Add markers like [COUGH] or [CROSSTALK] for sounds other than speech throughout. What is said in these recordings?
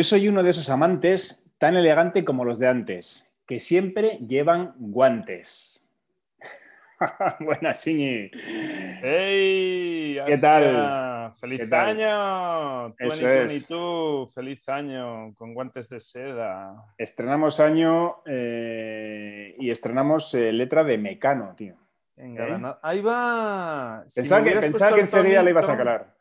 Yo soy uno de esos amantes tan elegante como los de antes, que siempre llevan guantes. [LAUGHS] Buenas, Siñi. ¡Hey! ¿Qué tal? ¡Feliz ¿Qué tal? año! Eso 2022, ¡Feliz año! Con guantes de seda. Estrenamos año eh, y estrenamos eh, letra de Mecano, tío. Venga, ¿Eh? ¡Ahí va! Si Pensaba que, pensaba que enseguida le ibas a calar.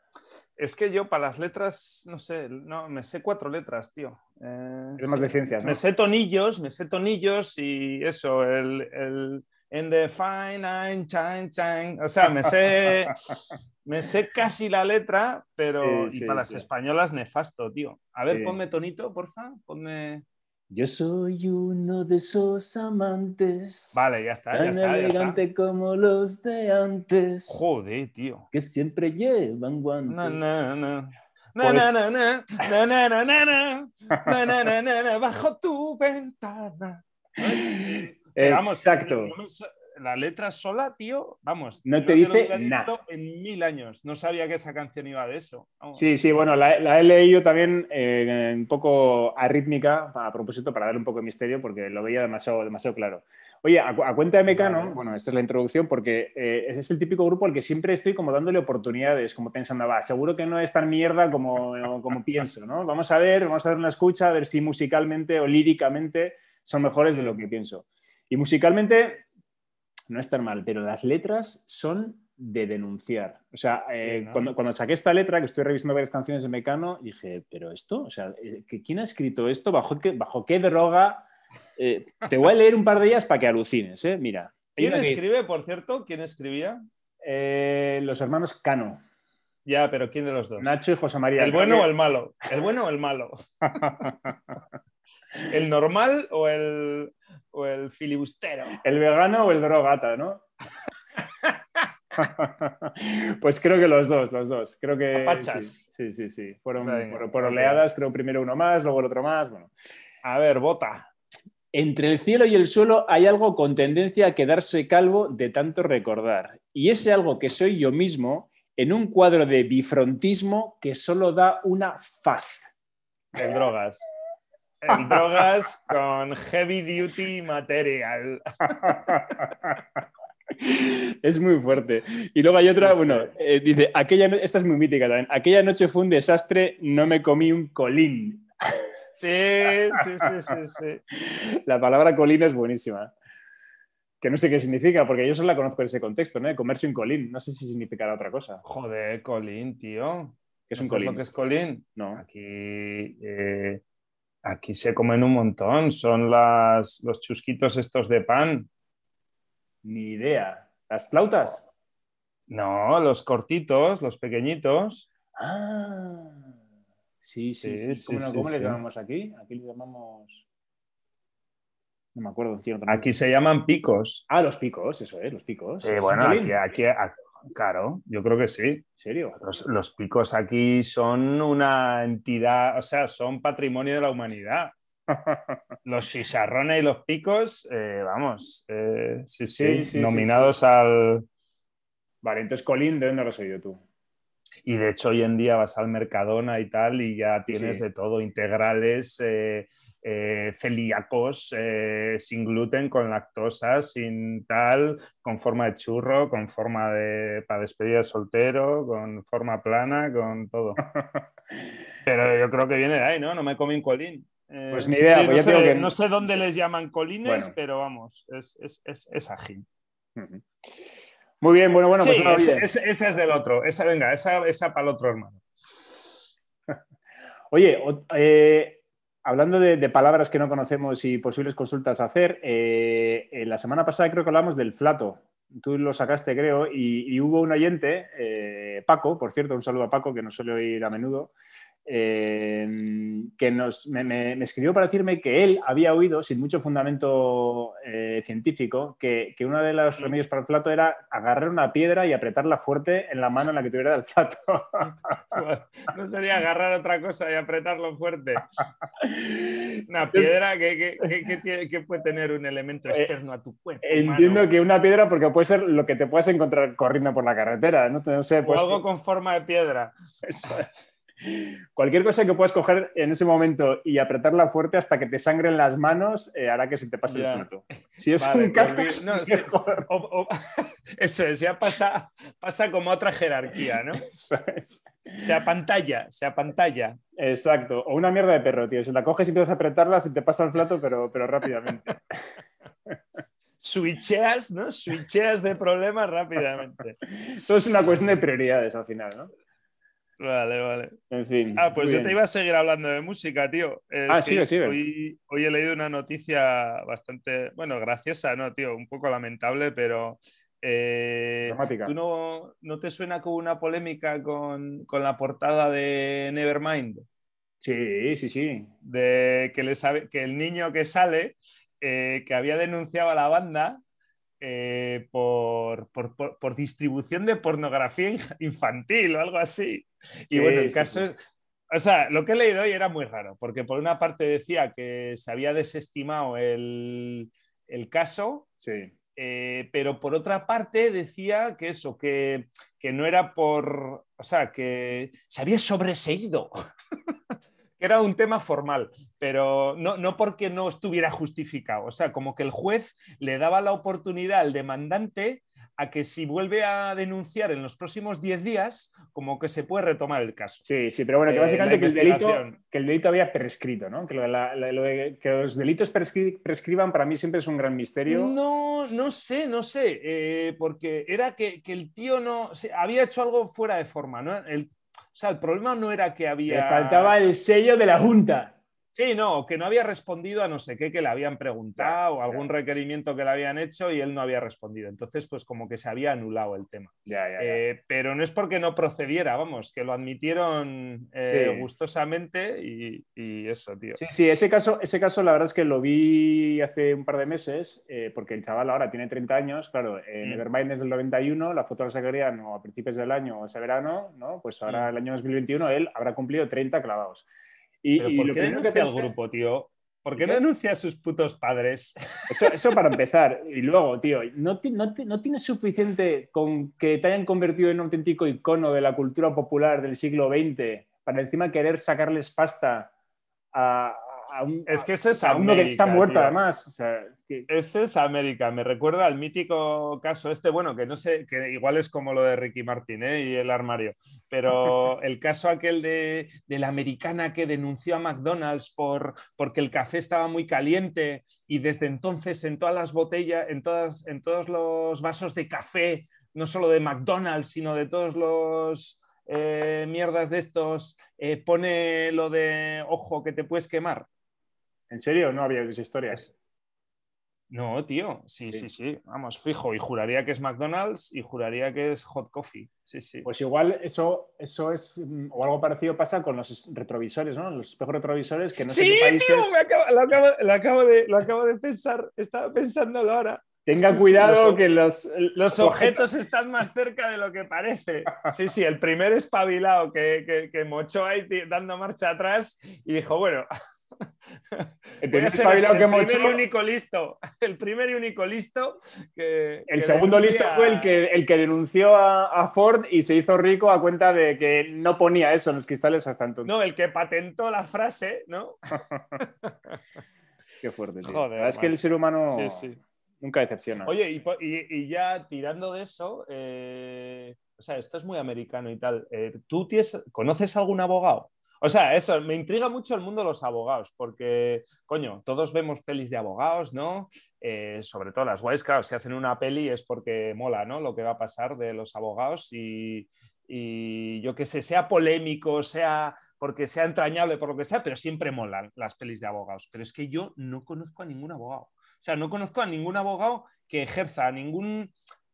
Es que yo para las letras, no sé, no, me sé cuatro letras, tío. Eh, Es más de ciencias, ¿no? Me sé tonillos, me sé tonillos y eso, el, el en the fine line, chine, chine. O sea, me sé, [LAUGHS] me sé casi la letra, pero Sí, y sí, para sí. las españolas nefasto, tío. A ver, ponme tonito, porfa. Ponme. Yo soy uno de esos amantes Vale, ya está, ya tan está, ya está. elegante como los de antes, Joder, tío. que siempre llevan guantes. Na, na, na. Na, Pues- na, na, na, na, na, na, na, na. Na, na, na, na, na, bajo tu ventana. Eh, Vamos, Exacto. no me la letra sola, tío, vamos. No yo te lo dice nada. En mil años. No sabía que esa canción iba de eso. Vamos. Sí, sí, bueno, la, la he leído también eh, un poco arrítmica, a propósito, para dar un poco de misterio, porque lo veía demasiado, demasiado claro. Oye, a, a cuenta de Mecano, Vale. bueno, esta es la introducción, porque eh, ese es el típico grupo al que siempre estoy como dándole oportunidades, como pensando, va, seguro que no es tan mierda como, [LAUGHS] como pienso, ¿no? Vamos a ver, vamos a dar una escucha, a ver si musicalmente o líricamente son mejores de lo que pienso. Y musicalmente no es tan mal, pero las letras son de denunciar. O sea, Sí, eh, ¿no? cuando, cuando saqué esta letra, que estoy revisando varias canciones de Mecano, dije, pero esto, o sea, eh, ¿que- ¿quién ha escrito esto? ¿Bajo qué, bajo qué droga? Eh, te voy a leer un par de ellas para que alucines, ¿eh? Mira. ¿Quién que- escribe, por cierto? ¿Quién escribía? eh, los hermanos Cano, Ya, pero ¿quién de los dos? Nacho y José María. ¿El bueno o el malo? ¿El bueno o el malo? [LAUGHS] ¿El normal o el, o el filibustero? ¿El vegano o el drogata, no? [LAUGHS] pues creo que los dos, los dos. Creo que. Apachas. Sí, sí, sí. sí. Fueron Venga, por, oleadas, creo primero uno más, luego el otro más. Bueno. A ver, bota. Entre el cielo y el suelo hay algo con tendencia a quedarse calvo de tanto recordar. Y ese algo que soy yo mismo en un cuadro de bifrontismo que solo da una faz. El drogas. El drogas con heavy duty material. Es muy fuerte. Y luego hay otra, bueno, eh, dice, aquella no- esta es muy mítica también. Aquella noche fue un desastre, no me comí un colín. Sí, sí, sí, sí, sí. La palabra colín es buenísima. Que no sé qué significa, porque yo solo la conozco en ese contexto, ¿no? Comerse un colín. No sé si significará otra cosa. Joder, Colín, tío. ¿Qué es ¿No un colín? lo que es Colín? No. Aquí, eh, aquí se comen un montón. Son las, los chusquitos estos de pan. Ni idea. ¿Las flautas? No, los cortitos, los pequeñitos. Ah. Sí, sí, sí. Sí, ¿Cómo, sí, no- sí, cómo le llamamos aquí? Aquí le llamamos... No me acuerdo. nombre. Aquí se llaman picos. Ah, los picos, eso es, los picos. Sí, ¿Es un bueno, aquí, claro, yo creo que sí. ¿En serio? Los, los picos aquí son una entidad, o sea, son patrimonio de la humanidad. [LAUGHS] Los chicharrones y los picos, eh, vamos, eh, sí, sí, Sí, sí, sí, nominados al... Vale, entonces Colín, ¿de dónde lo has oído tú? Y de hecho hoy en día vas al Mercadona y tal y ya tienes de todo, integrales, eh, eh, celíacos, eh, sin gluten, con lactosa, sin tal, con forma de churro, con forma de para despedida de soltero, con forma plana, con todo. [LAUGHS] Pero yo creo que viene de ahí, ¿no? No me comí un colín. Eh, Pues ni idea, pues no, sé, tengo que- no sé dónde les llaman colines, Bueno. pero vamos, es, es, es, es ágil. Muy bien, bueno, bueno, sí, pues ese- es del otro. Esa, venga, esa, esa para el otro hermano. [LAUGHS] Oye, eh, hablando de, palabras que no conocemos y posibles consultas a hacer, eh, la semana pasada creo que hablamos del flato. Tú lo sacaste, creo, y, hubo un oyente, eh, Paco, por cierto, un saludo a Paco, que nos suele oír a menudo, eh, que nos, me, me- me escribió para decirme que él había oído, sin mucho fundamento eh, científico, que, que uno de los remedios para el flato era agarrar una piedra y apretarla fuerte en la mano en la que tuviera el flato. [LAUGHS] No sería agarrar otra cosa y apretarlo fuerte. [LAUGHS] Una piedra que, que- que- que tiene- que puede tener un elemento externo a tu cuerpo. Entiendo que una piedra, porque puede ser lo que te puedes encontrar corriendo por la carretera. No, no sé, O pues, algo con forma de piedra. eso es. Cualquier cosa que puedas coger en ese momento y apretarla fuerte hasta que te sangren las manos eh, hará que se te pase el fruto. Si es un cactus, no, [LAUGHS] eso es, ya pasa, pasa como otra jerarquía, ¿no? [LAUGHS] Eso es. Sea pantalla, sea pantalla. Exacto. O una mierda de perro, tío. Si la coges y empiezas a apretarla, se te pasa el plato, pero, pero rápidamente. [LAUGHS] Switcheas, ¿no? Switcheas de problemas rápidamente. Todo es una cuestión de prioridades al final, ¿no? Vale, vale. En fin. Ah, pues yo te iba a seguir hablando de música, tío. ah, sí, sí. Hoy, hoy, he leído una noticia bastante, bueno, graciosa, ¿no, tío? Un poco lamentable, pero. Eh, ¿Tú no, no, te suena como una polémica con, con, la portada de Nevermind? Sí, sí, sí. De que, le sabe, que el niño que sale, eh, que había denunciado a la banda eh, por, por, distribución de pornografía [LAUGHS] infantil o algo así. Y bueno, el caso es, o sea, lo que he leído hoy era muy raro, porque por una parte decía que se había desestimado el, caso, eh, pero por otra parte decía que eso, que, que, no era por, o sea, que se había sobreseído. [LAUGHS] que era un tema formal, pero no, no, porque no estuviera justificado. O sea, como que el juez le daba la oportunidad al demandante a que si vuelve a denunciar en los próximos 10 días, como que se puede retomar el caso. Sí, sí, pero bueno, que eh, básicamente que, el delito, que el delito había prescrito, ¿no? Que, que los delitos prescriban para mí siempre es un gran misterio. No, no sé, no sé, eh, porque era que, el tío no, había hecho algo fuera de forma, ¿no? El, o sea, el problema no era que había... Le faltaba el sello de la Junta. Sí, no, que no había respondido a no sé qué que le habían preguntado o algún requerimiento que le habían hecho y él no había respondido. Entonces, pues como que se había anulado el tema. Eh, pero no es porque no procediera, vamos, que lo admitieron eh, gustosamente y, eso, tío. Sí, sí, ese caso, ese caso la verdad es que lo vi hace un par de meses, eh, porque el chaval ahora tiene 30 años, claro, mm. Nevermind es del 91, la foto la sacarían o a principios del año o ese verano, ¿no? Pues ahora mm. el año 2021 él habrá cumplido 30 clavados. Y, ¿Pero ¿Por qué denuncia al grupo, tío? ¿Por qué no denuncia a sus putos padres? [LAUGHS] Eso, para empezar. Y luego, tío, ¿no, no, no tienes suficiente con que te hayan convertido en un auténtico icono de la cultura popular del siglo XX para encima querer sacarles pasta a, es que eso es uno que está muerto además. Ese es América. Me recuerda al mítico caso este, bueno, que no sé, que igual es como lo de Ricky Martin ¿eh? y el armario, pero [LAUGHS] el caso aquel de, la americana que denunció a McDonald's por, porque el café estaba muy caliente y desde entonces en todas las botellas, en, todas, en todos los vasos de café, no solo de McDonald's, sino de todos los... Eh, mierdas de estos, eh, pone lo de ojo que te puedes quemar. ¿En serio? No había esa historia. No, tío, sí, sí, sí, vamos, fijo, y juraría que es McDonald's y juraría que es Hot Coffee, sí, sí. Pues igual eso, eso es, mm, o algo parecido pasa con los retrovisores, ¿no? Los espejos retrovisores que no sé qué países... tío, lo, acabo, de, lo acabo de pensar, estaba pensándolo ahora. Tenga cuidado que los, los objetos están más cerca de lo que parece. [LAUGHS] Sí, sí, el primer espabilado que, que, que mochó ahí dando marcha atrás y dijo, bueno, el [LAUGHS] primer, y único listo. [LAUGHS] El primer y único listo que. El segundo listo fue el que, el que denunció a, Ford y se hizo rico a cuenta de que no ponía eso en los cristales hasta entonces. No, el que patentó la frase, ¿no? [LAUGHS] Qué fuerte, Joder, es que el ser humano nunca decepciona. Oye, y, ya tirando de eso, eh, o sea, esto es muy americano y tal. Eh, ¿Tú tienes, conoces algún abogado? O sea, eso, me intriga mucho el mundo de los abogados, porque, coño, todos vemos pelis de abogados, ¿no? Eh, sobre todo las guays, claro, si hacen una peli es porque mola, ¿no? Lo que va a pasar de los abogados y, yo que sé, sea polémico, sea porque sea entrañable, por lo que sea, pero siempre molan las pelis de abogados. Pero es que yo no conozco a ningún abogado. O sea, no conozco a ningún abogado que ejerza ningún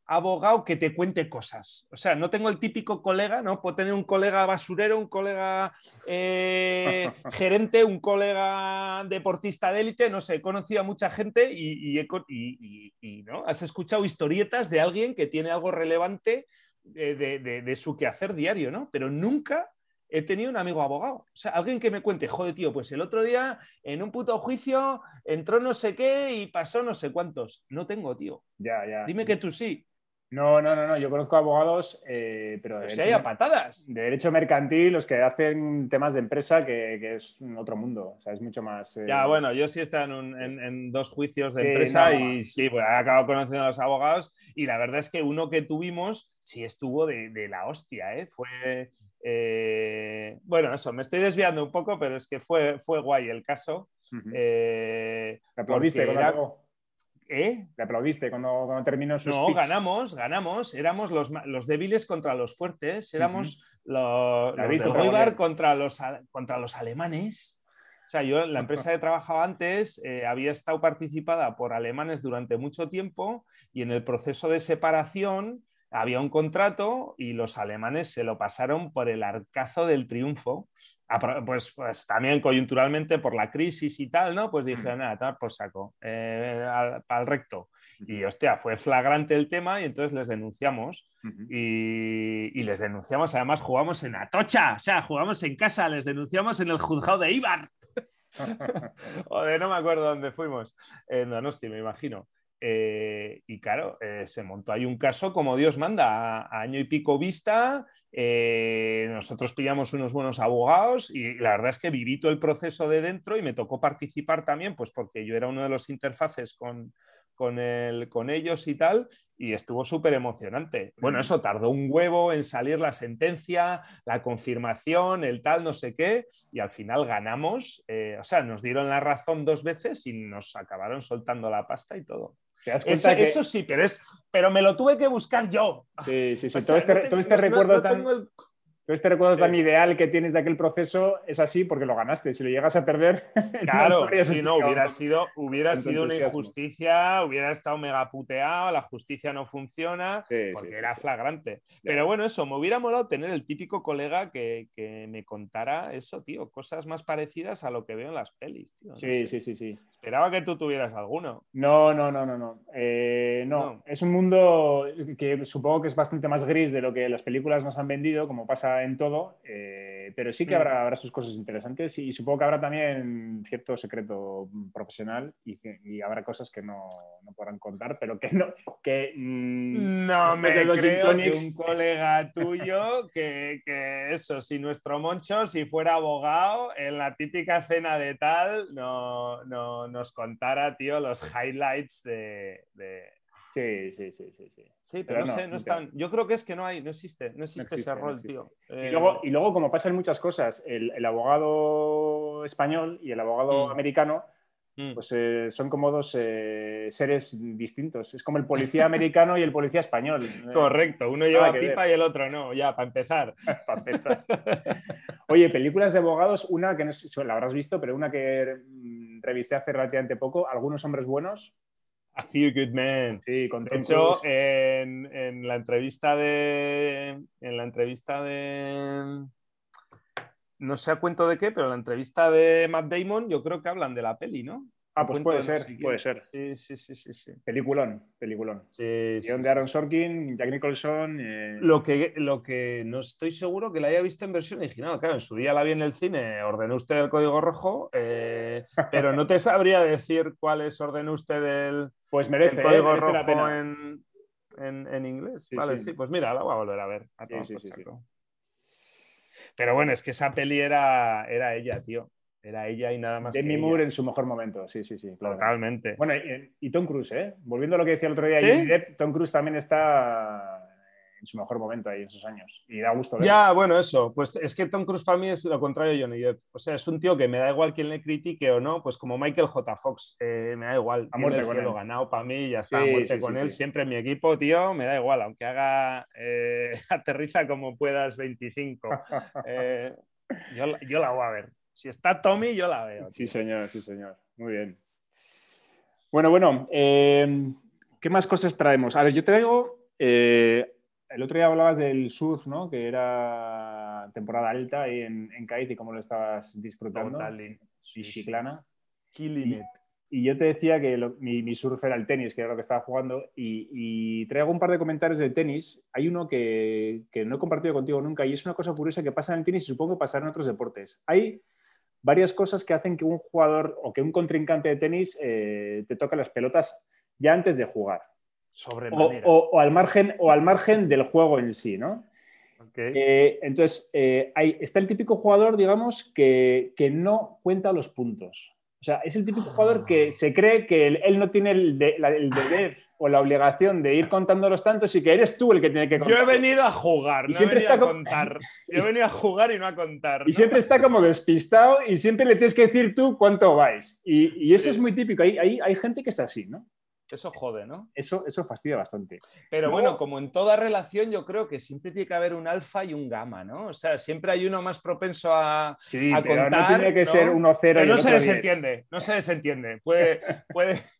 abogado que te cuente cosas. O sea, no tengo el típico colega, ¿no? Puedo tener un colega basurero, un colega eh, [LAUGHS] gerente, un colega deportista de élite, no sé, he conocido a mucha gente y, y, ¿no? Has escuchado historietas de alguien que tiene algo relevante de, de, de, su quehacer diario, ¿no? Pero nunca he tenido un amigo abogado. O sea, alguien que me cuente, joder, tío, pues el otro día en un puto juicio entró no sé qué y pasó no sé cuántos. No tengo, tío. Ya, ya. Dime que tú sí. No, no, no, no. Yo conozco abogados, eh, pero de Si hay a patadas. de derecho mercantil, los que hacen temas de empresa, que, que es otro mundo. O sea, es mucho más. eh, Ya, bueno, yo sí he estado en, un- en- en dos juicios de Sí, empresa no. y sí, pues he acabado conociendo a los abogados y la verdad es que uno que tuvimos sí estuvo de, de la hostia, ¿eh? Fue, eh, bueno, eso, me estoy desviando un poco, pero es que fue, fue guay el caso. ujú. eh, ¿Le aplaudiste era- acabó? ¿Eh? ¿Le aplaudiste cuando, cuando terminó su No, speech? ganamos, ganamos. Éramos los, los débiles contra los fuertes. Éramos lo- los, David de contra contra los, contra los alemanes. O sea, yo la empresa que trabajaba antes eh, había estado participada por alemanes durante mucho tiempo y en el proceso de separación había un contrato y los alemanes se lo pasaron por el arcazo del triunfo. Pues, pues también coyunturalmente por la crisis y tal, ¿no? Pues Mm. nada, tomar por saco, eh, al, al recto. Y hostia, fue flagrante el tema y entonces les denunciamos. Y les denunciamos, además jugamos en Atocha, o sea, jugamos en casa, les denunciamos en el juzgado de Ibar. [LAUGHS] Joder, no me acuerdo dónde fuimos. En Donosti, me imagino. Eh, y claro, eh, se montó ahí un caso como Dios manda, a, a año y pico vista. eh, nosotros pillamos unos buenos abogados y la verdad es que viví todo el proceso de dentro y me tocó participar también, pues porque yo era uno de los interfaces con, con, el- con ellos y tal, y estuvo súper emocionante. Bueno, eso tardó un huevo en salir la sentencia, la confirmación, el tal, no sé qué, y al final ganamos. o sea, nos dieron la razón dos veces y nos acabaron soltando la pasta y todo. ¿Te das Eso, cuenta que... eso sí, pero, es, pero me lo tuve que buscar yo. Sí, sí, sí. [LAUGHS] Todo sea, este, no tengo- todo este no- recuerdo no tan... el- Este recuerdo tan ideal que tienes de aquel proceso es así porque lo ganaste. Si lo llegas a perder, [LAUGHS] Claro, si no, hubiera sido, hubiera sido una injusticia, hubiera estado mega puteado, la justicia no funciona, Sí, porque sí, era sí. flagrante. Pero bueno, eso, me hubiera molado tener el típico colega que, que me contara eso, tío, cosas más parecidas a lo que veo en las pelis, tío. no Sí, sé. sí, sí, sí. Esperaba que tú tuvieras alguno. No, no, no, no, no. Eh, no. No. Es un mundo que supongo que es bastante más gris de lo que las películas nos han vendido, como pasa en todo, eh, pero sí que Mm. habrá, habrá sus cosas interesantes y, supongo que habrá también cierto secreto profesional y, que- y habrá cosas que no, no podrán contar, pero que no. Que, mm, No me creo que tonics- un colega tuyo que, que eso, si nuestro Moncho, si fuera abogado, en la típica cena de tal, no, no nos contara, tío, los highlights de... de- Sí, sí, sí, sí. sí. Sí, Pero pero, no, no, sé, no no están... Yo creo que es que no hay, no existe, no existe, existe, ese rol, existe. tío. Y Eh, luego, y luego, como pasa en muchas cosas, el, el abogado español y el abogado Mm. americano mm. pues, eh, son como dos eh, seres distintos. Es como el policía [LAUGHS] americano y el policía español. Correcto, uno lleva ver. pipa y el otro no, ya, para empezar. [LAUGHS] para empezar. Oye, películas de abogados, una que no sé la habrás visto, pero una que mm, revisé hace relativamente poco, Algunos hombres buenos. A few good men. Sí, con De hecho, en, en la entrevista de. En la entrevista de. No sé a cuento de qué, pero en la entrevista de Matt Damon, yo creo que hablan de la peli, ¿no? Ah, pues puede no ser, puede ser. Sí, sí, sí, sí. sí. Peliculón, peliculón. Sí, Guión sí, de Aaron. Sorkin, Jack Nicholson. eh, Lo que, lo que no estoy seguro que la haya visto en versión original. Claro, en su día la vi en el cine, ordenó usted el código rojo, eh, pero no te sabría decir cuál es ordenó usted el, Pues el merece, eh, código la rojo pena. en, en- en inglés. Vale, sí. pues mira, la voy a volver a ver. a. Pero bueno, es que esa peli era, era ella, tío. Era ella y nada más. que Demi ella. Moore en su mejor momento, sí, sí, sí. claro. Totalmente. Bueno, y, y Tom Cruise, ¿eh? Volviendo a lo que decía el otro día, ¿Sí? Johnny Depp, Tom Cruise también está en su mejor momento ahí en esos años. Y da gusto ver. Ya, bueno, eso. Pues es que Tom Cruise para mí es lo contrario de Johnny Depp. O sea, es un tío que me da igual quién le critique o no, pues como Michael J. Fox, eh, me da igual. A muerte el con él. ganado para mí, ya está, Sí, a muerte sí, con sí, él. sí. Siempre en mi equipo, tío, me da igual, aunque haga eh, [LAUGHS] aterriza como puedas 25. [LAUGHS] Eh, yo, yo la voy a ver. Si está Tommy, yo la veo. Sí, señor, sí, señor. Muy bien. Bueno, bueno, eh, ¿qué más cosas traemos? A ver, yo traigo. eh, el otro día hablabas del surf, ¿no? Que era temporada alta ahí en, en Cádiz y cómo lo estabas disfrutando. Total. Y Chiclana. Killing it. Y yo te decía que lo- mi, mi surf era el tenis, que era lo que estaba jugando, y, y traigo un par de comentarios de tenis. Hay uno que, que no he compartido contigo nunca y es una cosa curiosa que pasa en el tenis y supongo que pasará en otros deportes. Hay varias cosas que hacen que un jugador o que un contrincante de tenis eh, te toque las pelotas ya antes de jugar. o, al margen, o al margen del juego en sí, ¿no? Eh, entonces, eh, está el típico jugador, digamos, que, no cuenta los puntos. O sea, es el típico jugador que ah. se cree que él, no tiene el, deber o la obligación de ir contando los tantos y que eres tú el que tiene que contar. Yo he venido a jugar, no he venido a contar. [LAUGHS] Yo he venido a jugar y no a contar. Y siempre está como despistado y siempre le tienes que decir tú cuánto vais. Y, eso es muy típico. Hay, hay gente que es así, ¿no? Eso jode, ¿no? Eso, eso fastidia bastante. Pero bueno, como en toda relación, yo creo que siempre tiene que haber un alfa y un gamma, ¿no? O sea, siempre hay uno más propenso a, sí, contar. No tiene que ser uno cero. Pero no se desentiende, no se desentiende. Puede, puede, [LAUGHS]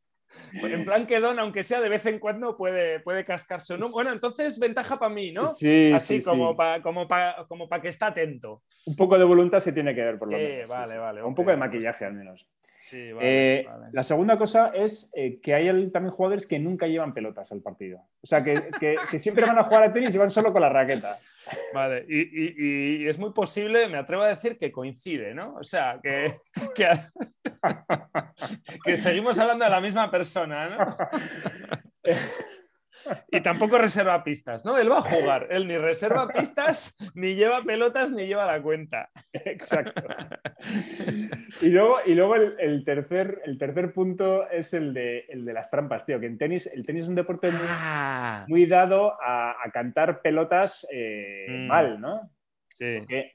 en plan que Don, aunque sea de vez en cuando, puede, puede cascarse. ¿no? Bueno, entonces ventaja para mí, ¿no? Sí, Así sí, como para como como que está atento. Un poco de voluntad se tiene que ver, por lo menos. Vale, vale. Un poco de maquillaje, al menos. Eh, la segunda cosa es eh, que hay también jugadores que nunca llevan pelotas al partido. O sea, que, siempre van a jugar a tenis y van solo con la raqueta. Vale, y, es muy posible, me atrevo a decir, que coincide, ¿no? O sea, que, que seguimos hablando de la misma persona, ¿no? [LAUGHS] Y tampoco reserva pistas, ¿no? Él va a jugar. Él ni reserva pistas, ni lleva pelotas, ni lleva la cuenta. [LAUGHS] Exacto. Y luego, y luego el, tercer, el tercer punto es el de, el de las trampas, tío. Que en tenis, el tenis es un deporte muy, ah. dado a, cantar pelotas eh, mm. mal, ¿no?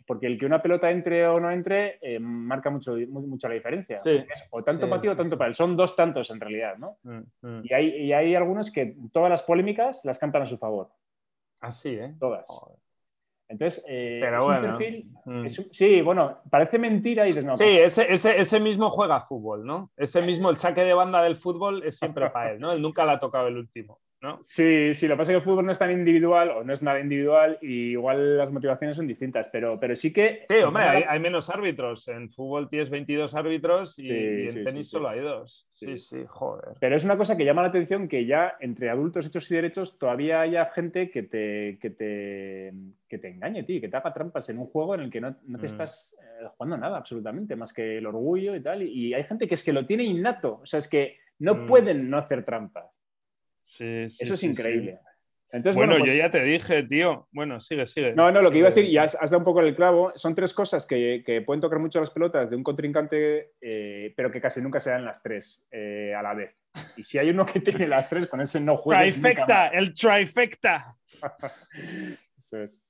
Porque, el que una pelota entre o no entre eh, marca mucho, mucho la diferencia. o tanto para ti o tanto para él. Son dos tantos en realidad, ¿no? Mm, mm. Y, hay, hay, algunos que todas las polémicas las cantan a su favor. Así, ¿eh? Todas. Entonces, eh, Pero bueno. Mm. sí, bueno, parece mentira y no, Sí, ese, ese, ese, mismo juega fútbol, ¿no? Ese mismo, el saque de banda del fútbol es siempre [LAUGHS] para él, ¿no? Él nunca le ha tocado el último. Sí, sí, lo que pasa es que el fútbol no es tan individual o no es nada individual y igual las motivaciones son distintas, pero, pero sí que... Sí, hombre, hay, menos árbitros. En fútbol tienes 22 árbitros y, en tenis solo hay dos. Sí. sí, joder. Pero es una cosa que llama la atención que ya entre adultos hechos y derechos todavía haya gente que te, que te, que te engañe, tío, que te haga trampas en un juego en el que no, te mm. estás eh, jugando nada absolutamente, más que el orgullo y tal. Y, hay gente que es que lo tiene innato, o sea, es que no mm. pueden no hacer trampas. Eso es increíble. Entonces, bueno, yo pues ya te dije, tío. Bueno, sigue, sigue. No, no, lo que iba a decir, y has, dado un poco el clavo, son tres cosas que, pueden tocar mucho las pelotas de un contrincante, eh, pero que casi nunca se dan las tres eh, a la vez. Y si hay uno que tiene las tres, con ese no juega. Trifecta, el trifecta. [LAUGHS] eso es.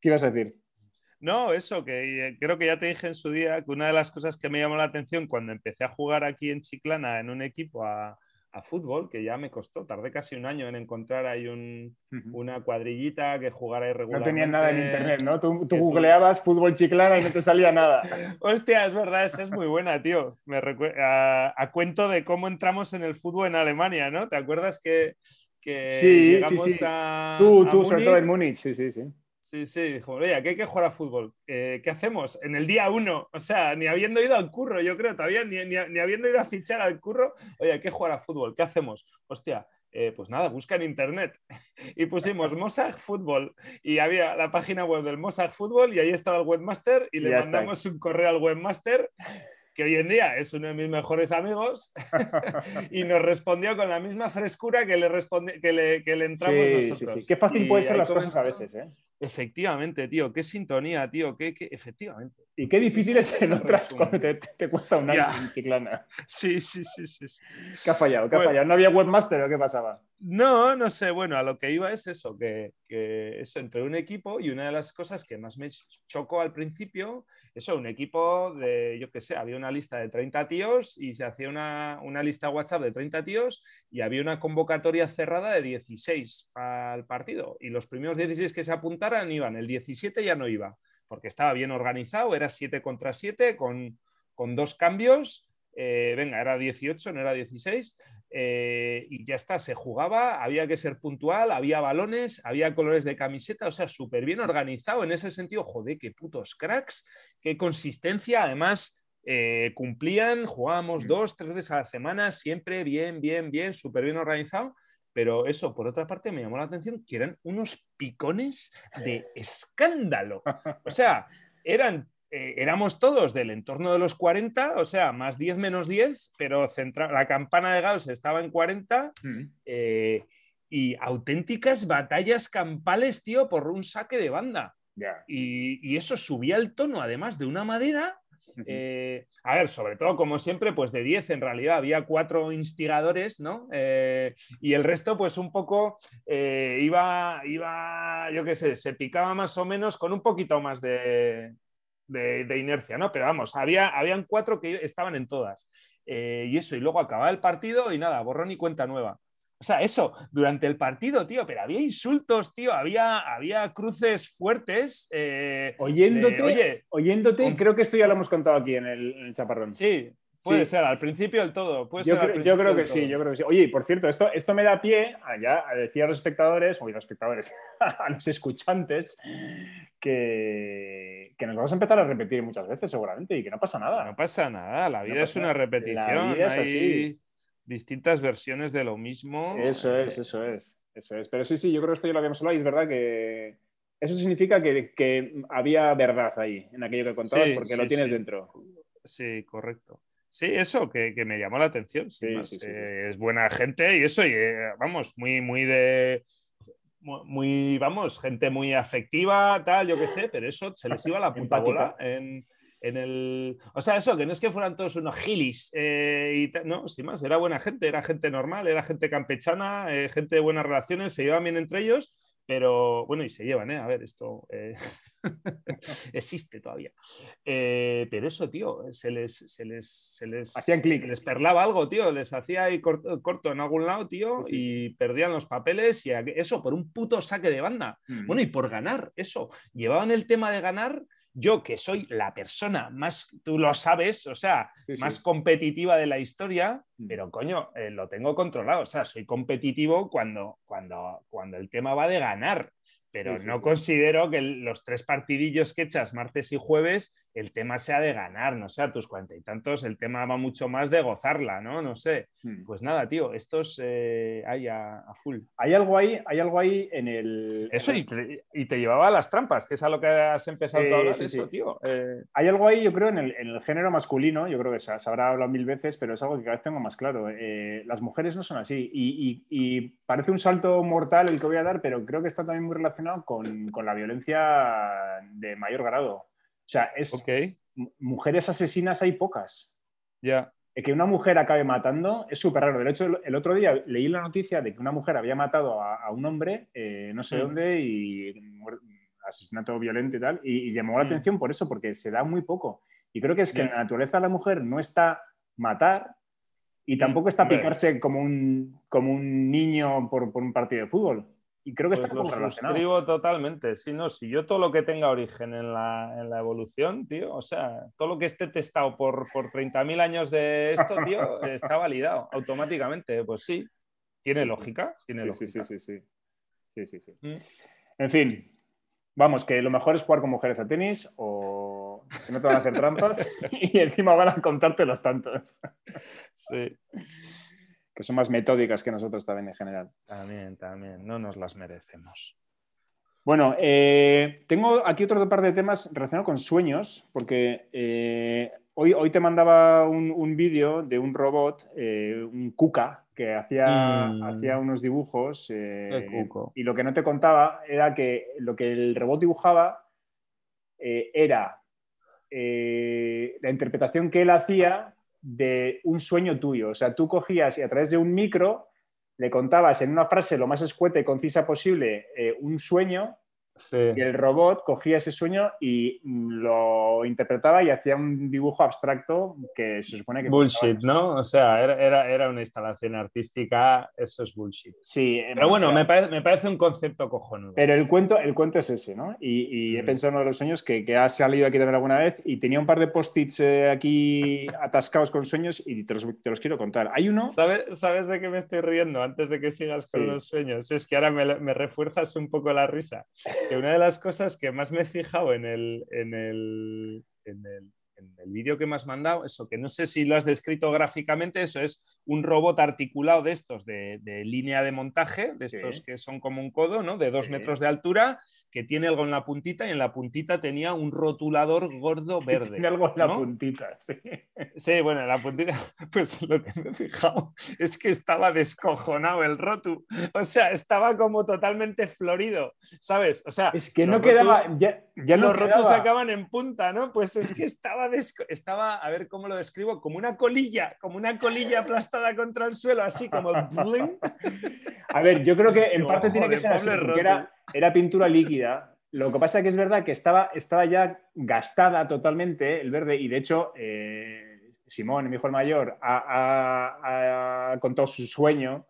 ¿Qué ibas a decir? No, eso, que eh, creo que ya te dije en su día que una de las cosas que me llamó la atención cuando empecé a jugar aquí en Chiclana en un equipo a, a fútbol, que ya me costó, tardé casi un año en encontrar ahí una cuadrillita que jugara irregularmente. No tenías nada en internet, ¿no? Tú, googleabas fútbol chiclana y no te salía nada. [LAUGHS] Hostia, es verdad, esa es muy buena, tío. Me a, cuento de cómo entramos en el fútbol en Alemania, ¿no? ¿Te acuerdas que, sí, llegamos sí, sí. a. Tú, tú, sobre todo en Múnich, sí, sí, sí. Sí, sí, dijo, oye, que hay que jugar a fútbol. Eh, ¿Qué hacemos? En el día uno, o sea, ni habiendo ido al curro, yo creo, todavía, ni, ni, habiendo ido a fichar al curro, oye, hay que jugar a fútbol. ¿Qué hacemos? Hostia, eh, pues nada, busca en internet. [LAUGHS] y pusimos Mossack Fútbol y había la página web del Mossack Fútbol y ahí estaba el webmaster y, le mandamos un correo al webmaster que hoy en día es uno de mis mejores amigos, [LAUGHS] y nos respondió con la misma frescura que le, que le, que le entramos nosotros. Sí, Qué fácil puede ser las cosas a veces, ¿eh? Efectivamente, tío, qué sintonía, tío, qué, efectivamente. Y qué difícil es en otras cuando te, cuesta un año en Chiclana. [LAUGHS] Sí, sí, sí, sí. ¿Qué ha fallado? ¿Qué ha fallado? ¿No había webmaster o qué pasaba? No, no sé, bueno, a lo que iba es eso, que, que eso, entre un equipo y una de las cosas que más me chocó al principio, eso, un equipo de, yo qué sé, había una lista de 30 tíos y se hacía una, una lista WhatsApp de 30 tíos y había una convocatoria cerrada de 16 al partido. Y los primeros 16 que se apuntaran iban, el 17 ya no iba, porque estaba bien organizado, era 7 contra 7 con, con dos cambios. Eh, venga, era 18, no era 16, eh, y ya está, se jugaba, había que ser puntual, había balones, había colores de camiseta, o sea, súper bien organizado en ese sentido, joder, qué putos cracks, qué consistencia, además eh, cumplían, jugábamos mm. dos, tres veces a la semana, siempre bien, bien, bien, súper bien organizado. Pero eso, por otra parte, me llamó la atención que eran unos picones de [LAUGHS] escándalo. O sea, eran eh, éramos todos del entorno de los 40, o sea, más 10 menos 10, pero la campana de Gauss estaba en 40 eh, y auténticas batallas campales, tío, por un saque de banda. Y, eso subía el tono, además de una madera. Eh, a ver, sobre todo, como siempre, pues de 10 en realidad había cuatro instigadores, ¿no? Eh, y el resto, pues un poco eh, iba, iba, yo qué sé, se picaba más o menos con un poquito más de, de, inercia, ¿no? Pero vamos, había, habían cuatro que estaban en todas. y eso, y luego acababa el partido y nada, borrón y cuenta nueva. O sea, eso, durante el partido, tío, pero había insultos, tío, había, había cruces fuertes. Eh, oyéndote, oye, oyéndote creo que esto ya lo hemos contado aquí en el, chaparrón. Sí, puede ser, al principio del todo. yo, creo, que sí, yo creo que sí. Oye, por cierto, esto, esto me da pie a, a decir a los espectadores, o a los espectadores, [LAUGHS] a los escuchantes, que, que, nos vamos a empezar a repetir muchas veces seguramente y que no pasa nada. No pasa nada, la vida es una repetición. La vida es así distintas versiones de lo mismo. Eso es, eso es, eso es. Pero sí, sí, yo creo que esto ya lo habíamos hablado y es verdad que eso significa que, había verdad ahí, en aquello que contabas, porque lo tienes dentro. Sí, correcto. Sí, eso que, me llamó la atención. Eh, es buena gente y eso, y, eh, vamos, muy, muy de. Muy, vamos, gente muy afectiva, tal, yo qué sé, pero eso se les iba la puta bola en, en el. O sea, eso, que no es que fueran todos unos gilis, eh, y no, sin más, era buena gente, era gente normal, era gente campechana, eh, gente de buenas relaciones, se llevaban bien entre ellos, pero bueno, y se llevan, ¿eh? A ver, esto eh, [LAUGHS] existe todavía. pero eso, tío, se les, se les, se les, Hacían clic. les perlaba algo, tío, les hacía ahí corto, en algún lado, tío, y perdían los papeles y eso por un puto saque de banda. Bueno, y por ganar, eso, llevaban el tema de ganar yo que soy la persona más, tú lo sabes, o sea, más competitiva de la historia, mm. pero coño, eh, lo tengo controlado, o sea, soy competitivo cuando, cuando, cuando el tema va de ganar pero no considero que los tres partidillos que echas martes y jueves el tema sea de ganar, no sé, a tus cuarenta y tantos el tema va mucho más de gozarla, ¿no? No sé. Hmm. Pues nada, tío, estos eh, hay a, full. Hay algo ahí, hay algo ahí en el... Eso, Y, te, llevaba a las trampas, que es a lo que has empezado a hablar, eso, tío. Eh, hay algo ahí, yo creo, en el, género masculino, yo creo que se, habrá hablado mil veces, pero es algo que cada vez tengo más claro. Eh, las mujeres no son así y, y parece un salto mortal el que voy a dar, pero creo que está también muy relacionado con, la violencia de mayor grado. O sea, es mujeres asesinas hay pocas. Ya. Que una mujer acabe matando es súper raro. De hecho, el otro día leí la noticia de que una mujer había matado a, un hombre, eh, no sé mm. dónde, y asesinato violento y tal, y, llamó la mm. atención por eso, porque se da muy poco. Y creo que es que en la naturaleza de la mujer no está matar y mm, tampoco está picarse como un, como un niño por, por un partido de fútbol. Y creo que está pues lo suscribo totalmente. Si no, si yo todo lo que tenga origen en la, en la evolución, tío, o sea, todo lo que esté testado por, por 30.000 años de esto, tío, [LAUGHS] está validado automáticamente. Pues sí, tiene lógica. Tiene sí, Sí, sí, sí. sí, sí, sí. Mm. En fin, vamos, que lo mejor es jugar con mujeres a tenis o que no te van a hacer trampas [LAUGHS] y encima van a contarte los tantos. Sí que son más metódicas que nosotros también en general. También, también, no nos las merecemos. Bueno, eh, tengo aquí otro par de temas relacionados con sueños, porque eh, hoy, hoy te mandaba un, vídeo de un robot, eh, un Kuka, que hacía, mm. hacía unos dibujos y lo que no te contaba era que lo que el robot dibujaba era la interpretación que él hacía de un sueño tuyo. O sea, tú cogías y a través de un micro le contabas en una frase lo más escueta y concisa posible eh, un sueño y el robot cogía ese sueño y lo interpretaba y hacía un dibujo abstracto que se supone que... Bullshit, ¿no? O sea, era, era, una instalación artística, eso es bullshit. Sí. Pero bueno, me, parece, me parece un concepto cojonudo. Pero el cuento, el cuento es ese, ¿no? Y, he mm. pensado en uno de los sueños que, que, ha salido aquí también alguna vez y tenía un par de post-its eh, aquí [LAUGHS] atascados con sueños y te los, quiero contar. Hay uno... ¿Sabes, ¿Sabes de qué me estoy riendo antes de que sigas con los sueños? Es que ahora me, me refuerzas un poco la risa [LAUGHS] que una de las cosas que más me he fijado en el, en el, en el vídeo que me has mandado, eso que no sé si lo has descrito gráficamente, eso es un robot articulado de estos, de, línea de montaje, de estos que son como un codo, ¿no? De dos metros de altura, que tiene algo en la puntita y en la puntita tenía un rotulador gordo [LAUGHS] verde. Tiene algo en la puntita, sí. Sí, bueno, en la puntita, [LAUGHS] pues lo que me he fijado es que estaba descojonado el rotu. O sea, estaba como totalmente florido, ¿sabes? O sea, es que no quedaba, ya, ya los no rotos acaban en punta, ¿no? Pues es que estaba, estaba, a ver cómo lo describo, como una colilla, como una colilla aplastada contra el suelo, así como... [LAUGHS] a ver, yo creo que en parte tiene que ser así, porque era, era pintura líquida. Lo que pasa es que es verdad que estaba, estaba ya gastada totalmente el verde y de hecho eh, Simón, mi hijo el mayor, ha, contado su sueño.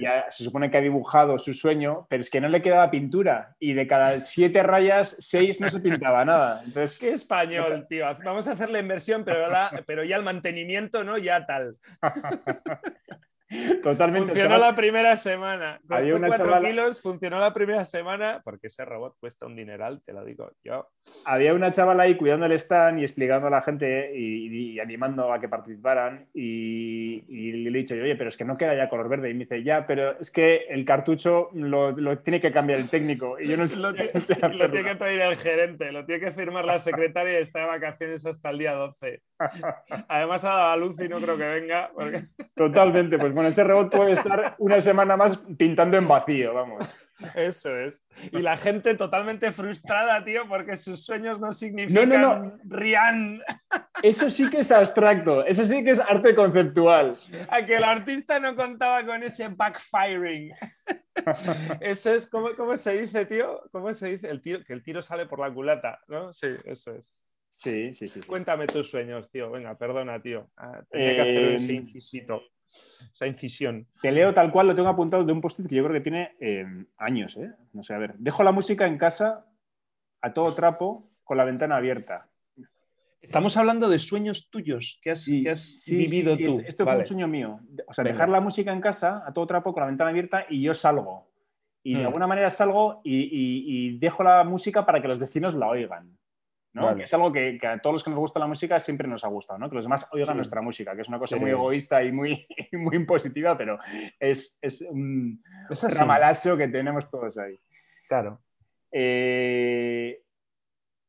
Ya se supone que ha dibujado su sueño, pero es que no le quedaba pintura y de cada siete rayas, seis no se pintaba nada. Entonces, qué español, tío. Vamos a hacer la inversión, pero, pero ya el mantenimiento, ¿no? Ya tal. [LAUGHS] Totalmente. Funcionó la primera semana. Costó una cuatro kilos, funcionó la primera semana, porque ese robot cuesta un dineral, te lo digo yo. Había una chavala ahí cuidando el stand y explicando a la gente y, animando a que participaran. Y, le he dicho, oye, pero es que no queda ya color verde. Y me dice, ya, pero es que el cartucho lo, tiene que cambiar el técnico. Y yo no sé. lo, [LAUGHS] lo tiene que pedir el gerente, lo tiene que firmar la secretaria y está de vacaciones hasta el día 12. [LAUGHS] Además ha dado a luz y no creo que venga. Totalmente, pues bueno, ese robot puede estar una semana más pintando en vacío, vamos. Eso es. Y la gente totalmente frustrada, tío, porque sus sueños no significan no, no, no. Rian. Eso sí que es abstracto, eso sí que es arte conceptual. A que el artista no contaba con ese backfiring. [LAUGHS] Eso es, ¿cómo, cómo se dice, tío? ¿Cómo se dice? El tío, que el tiro sale por la culata, ¿no? Sí, eso es. Sí, sí, sí, Cuéntame tus sueños, tío. Venga, perdona, tío. Ah, tenía que hacer ese em, incisito, esa incisión. Te leo tal cual, lo tengo apuntado de un post que yo creo que tiene em, años, ¿eh? No sé, a ver. Dejo la música en casa a todo trapo con la ventana abierta. Estamos hablando de sueños tuyos que has, vivido tú. Este, esto fue un sueño mío. O sea, dejar la música en casa a todo trapo con la ventana abierta y yo salgo. Y de hmm. alguna manera salgo y dejo la música para que los vecinos la oigan. Es algo que, a todos los que nos gusta la música siempre nos ha gustado, ¿no? Que los demás oigan nuestra música, que es una cosa muy egoísta y muy, [LAUGHS] muy impositiva, pero es, es un ramalazo que tenemos todos ahí. Claro. Eh,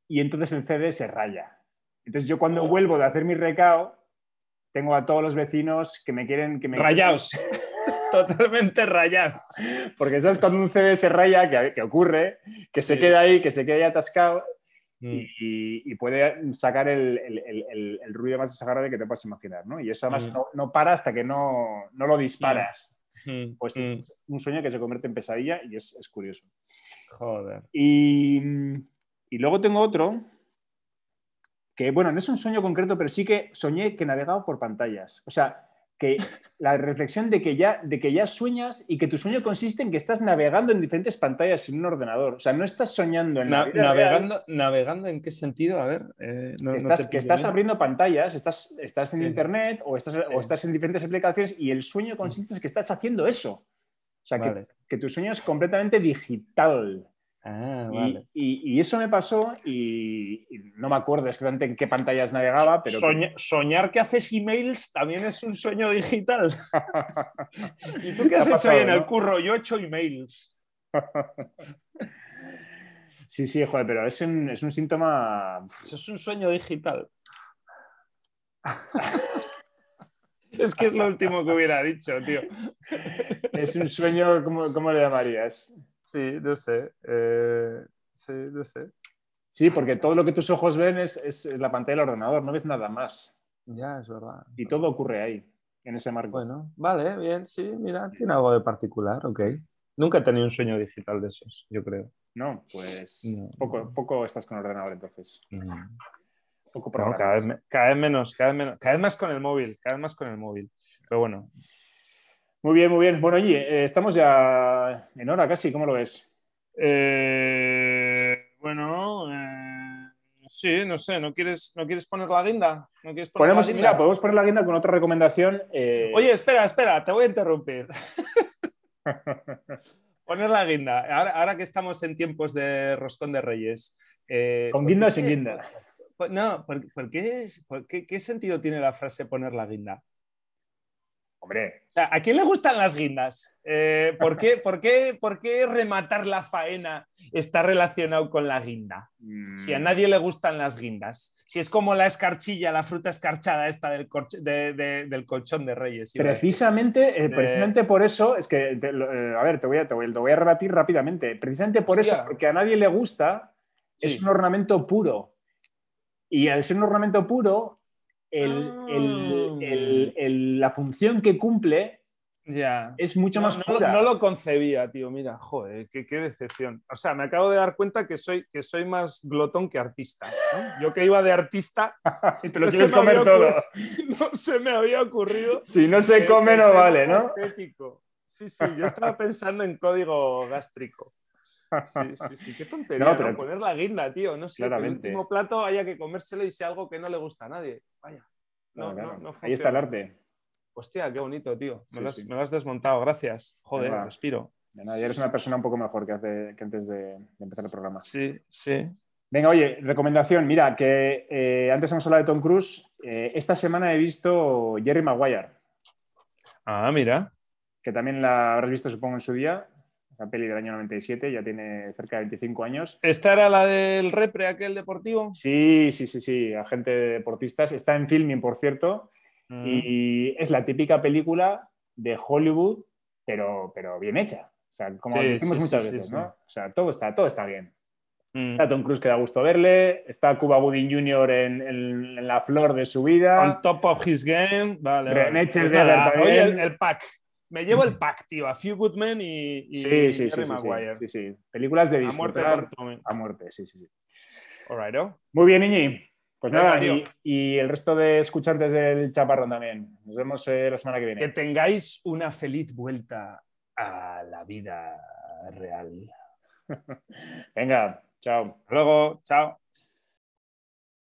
y entonces el CD se raya. Entonces yo cuando vuelvo de hacer mi recao, tengo a todos los vecinos que me quieren... Que me Rayados. [LAUGHS] Totalmente rayados. Porque sabes cuando un CD se raya, que, ocurre, que se queda ahí, que se queda ahí atascado, Mm. y, puede sacar el, ruido más desagradable que te puedas imaginar, ¿no? Y eso además mm. no, para hasta que no, lo disparas. Mm. Pues es un sueño que se convierte en pesadilla y es, curioso. Joder. Y, y, luego tengo otro que, bueno, no es un sueño concreto, pero sí que soñé que navegaba por pantallas. O sea, que la reflexión de que, ya, de que ya sueñas y que tu sueño consiste en que estás navegando en diferentes pantallas en un ordenador. O sea, no estás soñando en navegando, ¿Navegando en qué sentido? A ver. Eh, estás, que estás abriendo pantallas, estás, estás en internet o estás, o estás en diferentes aplicaciones y el sueño consiste en que estás haciendo eso. O sea, que, que tu sueño es completamente digital. Ah, y, eso me pasó y, no me acuerdo exactamente en qué pantallas navegaba, pero... soñar que haces emails también es un sueño digital. [LAUGHS] ¿Y tú qué has hecho ahí en el curro? Yo he hecho emails. [LAUGHS] sí, sí, joder, pero es un, es un síntoma... Eso es un sueño digital. [LAUGHS] es que es lo último que hubiera dicho, tío. es un sueño, ¿cómo, cómo le llamarías? Sí, no sé. Eh, sí, no sé. Sí, porque todo lo que tus ojos ven es, la pantalla del ordenador, no ves nada más. Ya, es verdad. Y todo ocurre ahí, en ese marco. Bueno, vale, bien, sí, mira, tiene algo de particular, ok. Nunca he tenido un sueño digital de esos, yo creo. No, pues poco, poco estás con ordenador entonces. Poco cada, vez, cada, vez, menos, cada vez menos, cada vez más con el móvil, cada vez más con el móvil. Pero bueno, muy bien, muy bien. Bueno, oye, eh, estamos ya en hora casi, ¿cómo lo ves? Eh, bueno, eh, sí, no sé, ¿no quieres, ¿no quieres poner la guinda? ¿No quieres poner la guinda? Mira, podemos poner la guinda con otra recomendación. Oye, espera, espera, te voy a interrumpir. [LAUGHS] poner la guinda. Ahora, ahora, que estamos en tiempos de roscón de reyes. ¿Con guinda o sin guinda? No, ¿por, qué, qué, sentido tiene la frase poner la guinda? Hombre. O sea, ¿a quién le gustan las guindas? Eh, ¿por, qué, por, qué, ¿por, qué, rematar la faena está relacionado con la guinda? Si a mm. nadie le gustan las guindas. Si es como la escarchilla, la fruta escarchada esta del, del colchón de Reyes. Precisamente, eh, precisamente por eso, es que, eh, a ver, te voy a, te voy, a rebatir rápidamente. Precisamente por eso, porque a nadie le gusta, es un ornamento puro. Y al ser un ornamento puro, Ah. la función que cumple ya. es mucho más pura. No, lo concebía, tío. Mira, joder, qué, decepción. O sea, me acabo de dar cuenta que soy, que soy más glotón que artista. Yo que iba de artista. [LAUGHS] y te lo quieres comer todo. [LAUGHS] No se me había ocurrido. [LAUGHS] Si no se come, no vale, ¿no? Estético. Sí, sí, yo estaba pensando en código gástrico. Sí, sí, sí, qué tontería, no, Poner la guinda, tío. No sé, que el último plato haya que comérselo y sea algo que no le gusta a nadie. Vaya. No, no, Ahí está el arte. Hostia, qué bonito, tío. Me, lo, has, desmontado, gracias. Joder, respiro. ya eres una persona un poco mejor que, hace, que antes de, empezar el programa. Sí, sí. Venga, oye, recomendación. Mira, que eh, antes hemos hablado de Tom Cruise. Eh, esta semana he visto Jerry Maguire. Ah, mira. Que también la habrás visto, supongo, en su día la peli del año 97, ya tiene cerca de 25 años. ¿Esta era la del repre, aquel deportivo? Sí, sí, sí, sí, agente de deportistas. Está en filming, por cierto, mm. y es la típica película de Hollywood, pero, pero bien hecha. O sea, como decimos muchas veces, ¿no? O sea, todo está, todo está bien. Mm. Está Tom Cruise, que da gusto verle. Está Cuba Gooding Jr. En, la flor de su vida. On top of his game. Vale. vale. Pues Oye, el pack me llevo el pack, tío, a Few Good Men y, y sí, sí, sí, Maguire. Sí, sí, Películas de disfrutar. A muerte, a muerte, sí, sí. sí. All ¿no? Muy bien, Iñi. Pues nada, y, el resto de escuchantes del Chaparrón también. Nos vemos eh, la semana que viene. Que tengáis una feliz vuelta a la vida real. [LAUGHS] Venga, chao. luego, chao.